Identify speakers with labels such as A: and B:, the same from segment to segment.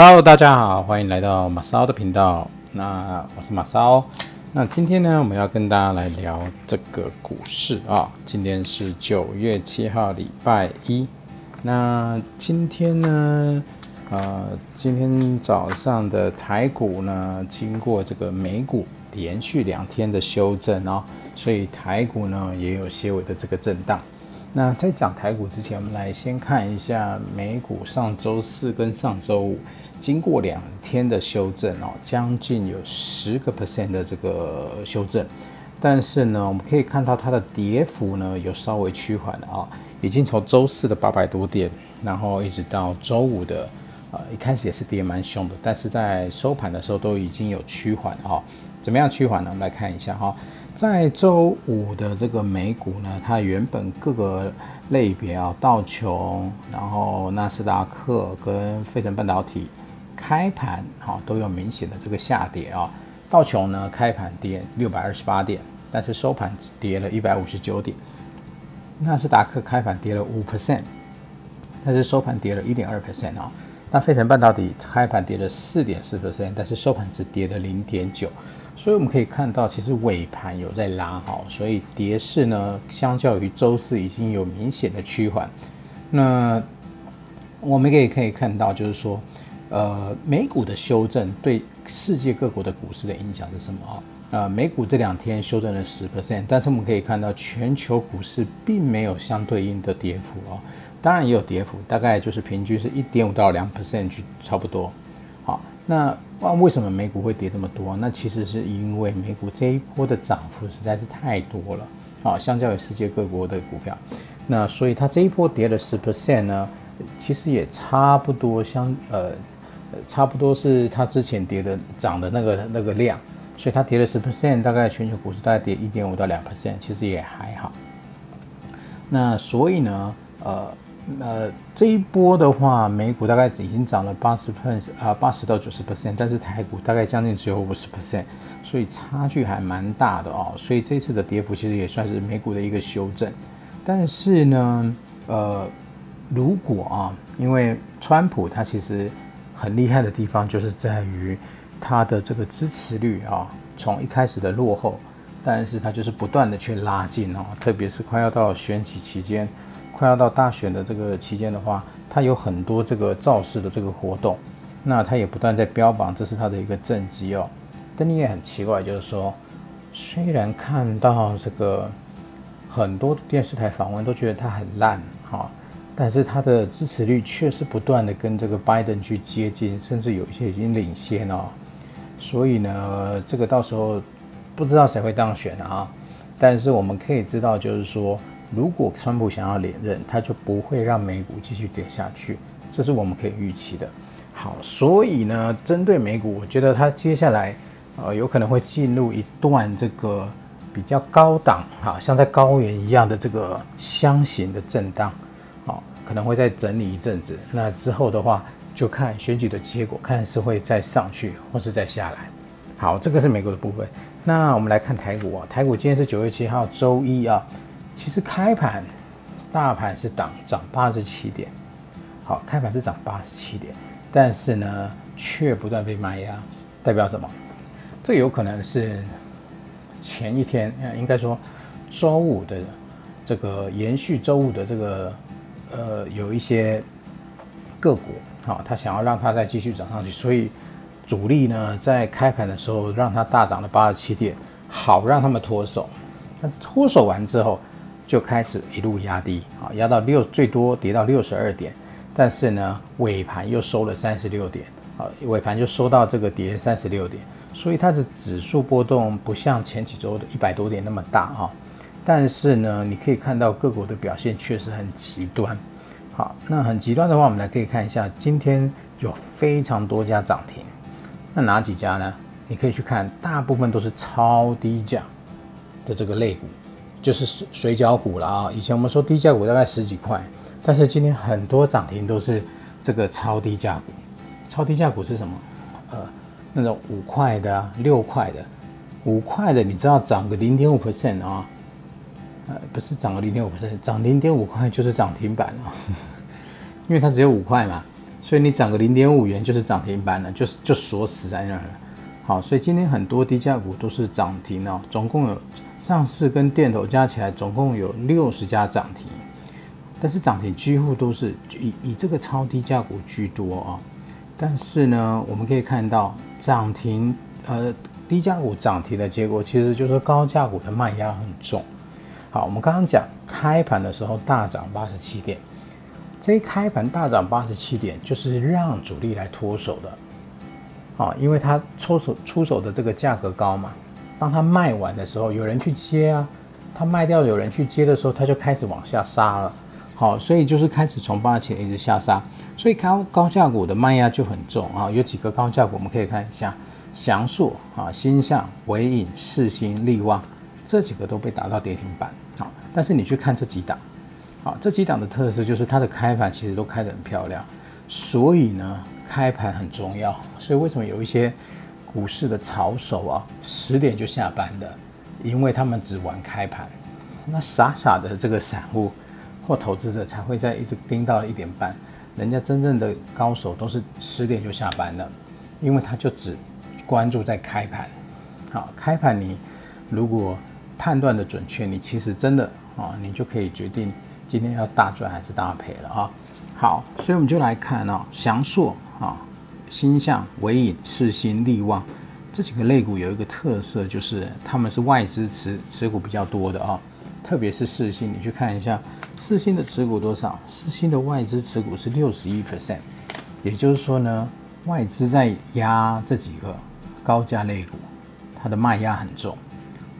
A: Hello，大家好，欢迎来到马骚的频道。那我是马骚。那今天呢，我们要跟大家来聊这个股市啊。今天是九月七号，礼拜一。那今天呢，呃，今天早上的台股呢，经过这个美股连续两天的修正哦，所以台股呢也有些微的这个震荡。那在讲台股之前，我们来先看一下美股上周四跟上周五。经过两天的修正哦，将近有十个 percent 的这个修正，但是呢，我们可以看到它的跌幅呢有稍微趋缓了啊，已经从周四的八百多点，然后一直到周五的，呃，一开始也是跌蛮凶的，但是在收盘的时候都已经有趋缓啊。怎么样趋缓呢？我们来看一下哈，在周五的这个美股呢，它原本各个类别啊，道琼，然后纳斯达克跟费城半导体。开盘哈都有明显的这个下跌啊，道琼呢开盘跌六百二十八点，但是收盘只跌了一百五十九点。纳斯达克开盘跌了五 percent，但是收盘跌了一点二 percent 啊。那费城半导体开盘跌了四点四 percent，但是收盘只跌了零点九。所以我们可以看到，其实尾盘有在拉好，所以跌势呢相较于周四已经有明显的趋缓。那我们也可以看到，就是说。呃，美股的修正对世界各国的股市的影响是什么啊？呃，美股这两天修正了十 percent，但是我们可以看到全球股市并没有相对应的跌幅哦。当然也有跌幅，大概就是平均是一点五到两 percent 去差不多。那那为什么美股会跌这么多？那其实是因为美股这一波的涨幅实在是太多了啊，相较于世界各国的股票，那所以它这一波跌了十 percent 呢，其实也差不多相呃。差不多是它之前跌的涨的那个那个量，所以它跌了十 percent，大概全球股市大概跌一点五到两 percent，其实也还好。那所以呢，呃呃，这一波的话，美股大概已经涨了八十 percent 啊，八十到九十 percent，但是台股大概将近只有五十 percent，所以差距还蛮大的哦。所以这次的跌幅其实也算是美股的一个修正。但是呢，呃，如果啊，因为川普他其实。很厉害的地方就是在于它的这个支持率啊，从一开始的落后，但是它就是不断的去拉近哦，特别是快要到选举期间，快要到大选的这个期间的话，他有很多这个造势的这个活动，那他也不断在标榜这是他的一个政绩哦。但你也很奇怪，就是说，虽然看到这个很多电视台访问都觉得他很烂哈。但是他的支持率确实不断的跟这个拜登去接近，甚至有一些已经领先哦。所以呢，这个到时候不知道谁会当选啊。但是我们可以知道，就是说，如果川普想要连任，他就不会让美股继续跌下去，这是我们可以预期的。好，所以呢，针对美股，我觉得它接下来呃有可能会进入一段这个比较高档，哈，像在高原一样的这个箱型的震荡。好可能会再整理一阵子，那之后的话就看选举的结果，看是会再上去或是再下来。好，这个是美国的部分。那我们来看台股啊，台股今天是九月七号周一啊，其实开盘大盘是涨涨八十七点，好，开盘是涨八十七点，但是呢却不断被卖压，代表什么？这有可能是前一天，应该说周五的这个延续周五的这个。呃，有一些个股，好，他想要让它再继续涨上去，所以主力呢在开盘的时候让它大涨了八十七点，好让他们脱手。但是脱手完之后，就开始一路压低，啊，压到六，最多跌到六十二点，但是呢尾盘又收了三十六点，啊，尾盘就收到这个跌三十六点，所以它的指数波动不像前几周的一百多点那么大，啊。但是呢，你可以看到各国的表现确实很极端。好，那很极端的话，我们来可以看一下，今天有非常多家涨停。那哪几家呢？你可以去看，大部分都是超低价的这个类股，就是水水饺股了啊。以前我们说低价股大概十几块，但是今天很多涨停都是这个超低价股。超低价股是什么？呃，那种五块的、六块的，五块的，你知道涨个零点五 percent 啊？呃，不是涨个零点五，percent，涨零点五块就是涨停板了，因为它只有五块嘛。所以你涨个零点五元就是涨停板了，就是就锁死在那儿了。好，所以今天很多低价股都是涨停哦，总共有上市跟电投加起来总共有六十家涨停，但是涨停几乎都是以以这个超低价股居多啊。但是呢，我们可以看到涨停呃低价股涨停的结果，其实就是高价股的卖压很重。好，我们刚刚讲开盘的时候大涨八十七点，这一开盘大涨八十七点，就是让主力来脱手的。啊，因为它出手出手的这个价格高嘛，当它卖完的时候，有人去接啊，它卖掉有人去接的时候，它就开始往下杀了。好，所以就是开始从八千一直下杀，所以高高价股的卖压就很重啊。有几个高价股我们可以看一下，祥硕啊、星象、伟影、世星、力旺这几个都被打到跌停板。好，但是你去看这几档，好，这几档的特色就是它的开盘其实都开得很漂亮，所以呢。开盘很重要，所以为什么有一些股市的炒手啊，十点就下班的，因为他们只玩开盘。那傻傻的这个散户或投资者才会在一直盯到一点半，人家真正的高手都是十点就下班了，因为他就只关注在开盘。好，开盘你如果判断的准确，你其实真的啊，你就可以决定今天要大赚还是大赔了啊。好，所以我们就来看啊，祥硕。啊，星象、伟影、世新、力旺这几个类股有一个特色，就是他们是外资持持股比较多的啊。特别是世新，你去看一下世新的持股多少？世新的外资持股是六十一 percent，也就是说呢，外资在压这几个高价类股，它的卖压很重，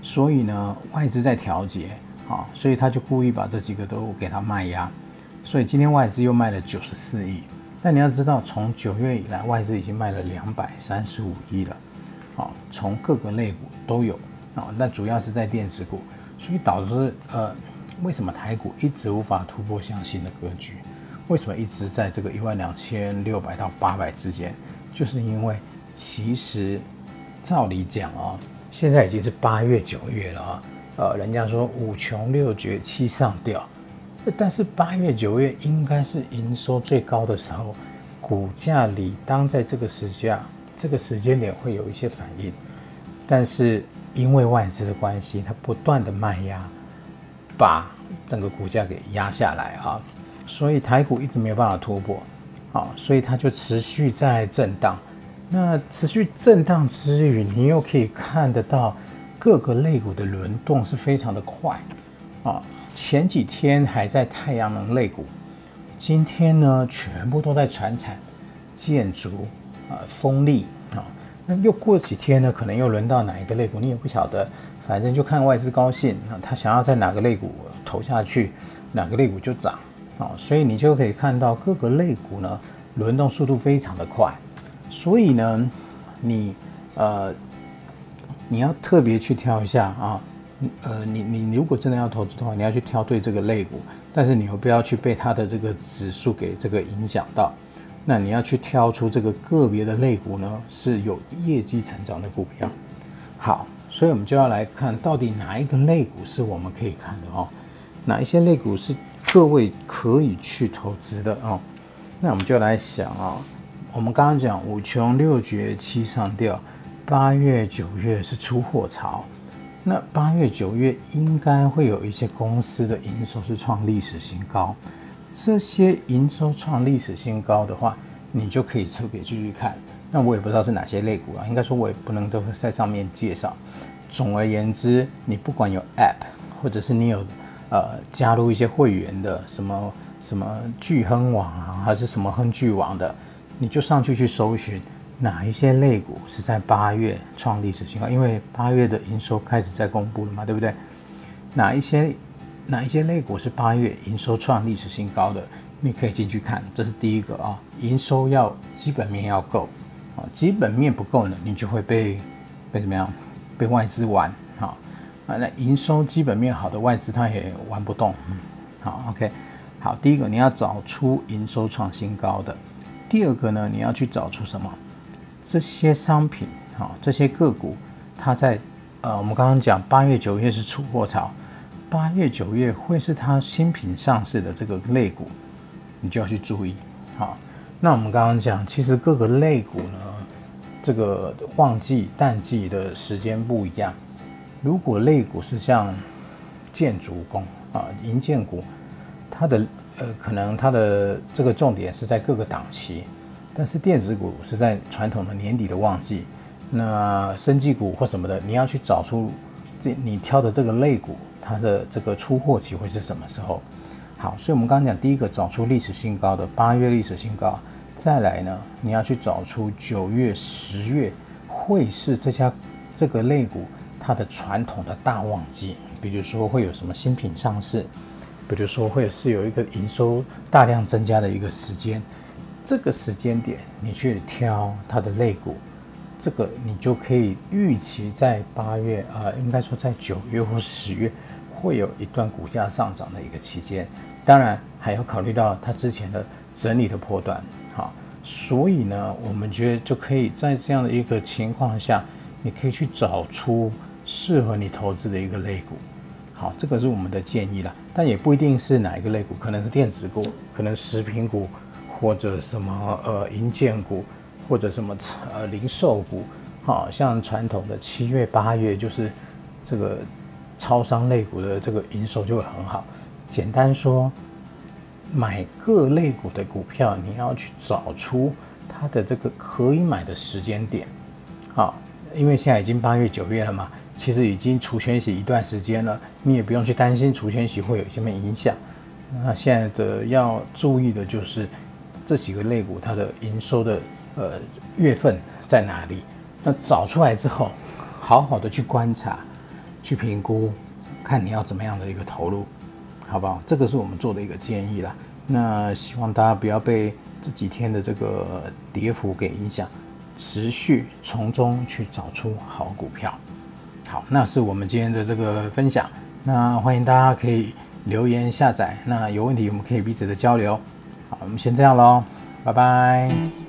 A: 所以呢，外资在调节啊，所以他就故意把这几个都给它卖压，所以今天外资又卖了九十四亿。但你要知道，从九月以来，外资已经卖了两百三十五亿了，好，从各个类股都有啊，那主要是在电子股，所以导致呃，为什么台股一直无法突破向新的格局？为什么一直在这个一万两千六百到八百之间？就是因为其实照理讲啊，现在已经是八月九月了啊，呃，人家说五穷六绝七上吊。但是八月九月应该是营收最高的时候，股价理当在这个时价这个时间点会有一些反应，但是因为外资的关系，它不断的卖压，把整个股价给压下来啊，所以台股一直没有办法突破，啊，所以它就持续在震荡。那持续震荡之余，你又可以看得到各个类股的轮动是非常的快，啊。前几天还在太阳能类股，今天呢全部都在船产、建筑、啊风力啊。那又过几天呢，可能又轮到哪一个类股，你也不晓得。反正就看外资高兴，啊他想要在哪个类股投下去，哪个类股就涨啊。所以你就可以看到各个类股呢轮动速度非常的快。所以呢，你呃你要特别去挑一下啊。呃，你你如果真的要投资的话，你要去挑对这个类股，但是你又不要去被它的这个指数给这个影响到。那你要去挑出这个个别的类股呢，是有业绩成长的股票。好，所以我们就要来看到底哪一个类股是我们可以看的哦，哪一些类股是各位可以去投资的哦。那我们就来想啊，我们刚刚讲五穷六绝七上吊，八月九月是出货潮。那八月、九月应该会有一些公司的营收是创历史新高，这些营收创历史新高的话，你就可以特别继续看。那我也不知道是哪些类股啊，应该说我也不能都在上面介绍。总而言之，你不管有 App，或者是你有呃加入一些会员的，什么什么聚亨网啊，还是什么亨聚网的，你就上去去搜寻。哪一些类股是在八月创历史新高？因为八月的营收开始在公布了嘛，对不对？哪一些哪一些类股是八月营收创历史新高的？你可以进去看，这是第一个啊。营收要基本面要够啊，基本面不够呢，你就会被被怎么样？被外资玩啊啊！那营收基本面好的外资他也玩不动。嗯好，OK，好，第一个你要找出营收创新高的，第二个呢，你要去找出什么？这些商品，哈，这些个股，它在，呃，我们刚刚讲八月、九月是出货潮，八月、九月会是它新品上市的这个类股，你就要去注意，好。那我们刚刚讲，其实各个类股呢，这个旺季淡季的时间不一样。如果类股是像建筑工啊、银建股，它的呃可能它的这个重点是在各个档期，但是电子股是在传统的年底的旺季。那生技股或什么的，你要去找出这你挑的这个类股，它的这个出货期会是什么时候？好，所以我们刚刚讲第一个找出历史新高的八月历史新高，再来呢，你要去找出九月、十月会是这家这个类股它的传统的大旺季，比如说会有什么新品上市，比如说会是有一个营收大量增加的一个时间，这个时间点你去挑它的肋骨，这个你就可以预期在八月啊，应该说在九月或十月。会有一段股价上涨的一个期间，当然还要考虑到它之前的整理的波段，好，所以呢，我们觉得就可以在这样的一个情况下，你可以去找出适合你投资的一个类股，好，这个是我们的建议啦，但也不一定是哪一个类股，可能是电子股，可能食品股，或者什么呃银建股，或者什么呃零售股，好像传统的七月八月就是这个。超商类股的这个营收就会很好。简单说，买各类股的股票，你要去找出它的这个可以买的时间点。好，因为现在已经八月九月了嘛，其实已经除权息一段时间了，你也不用去担心除权息会有什么影响。那现在的要注意的就是这几个类股它的营收的呃月份在哪里？那找出来之后，好好的去观察。去评估，看你要怎么样的一个投入，好不好？这个是我们做的一个建议啦。那希望大家不要被这几天的这个跌幅给影响，持续从中去找出好股票。好，那是我们今天的这个分享。那欢迎大家可以留言下载，那有问题我们可以彼此的交流。好，我们先这样喽，拜拜。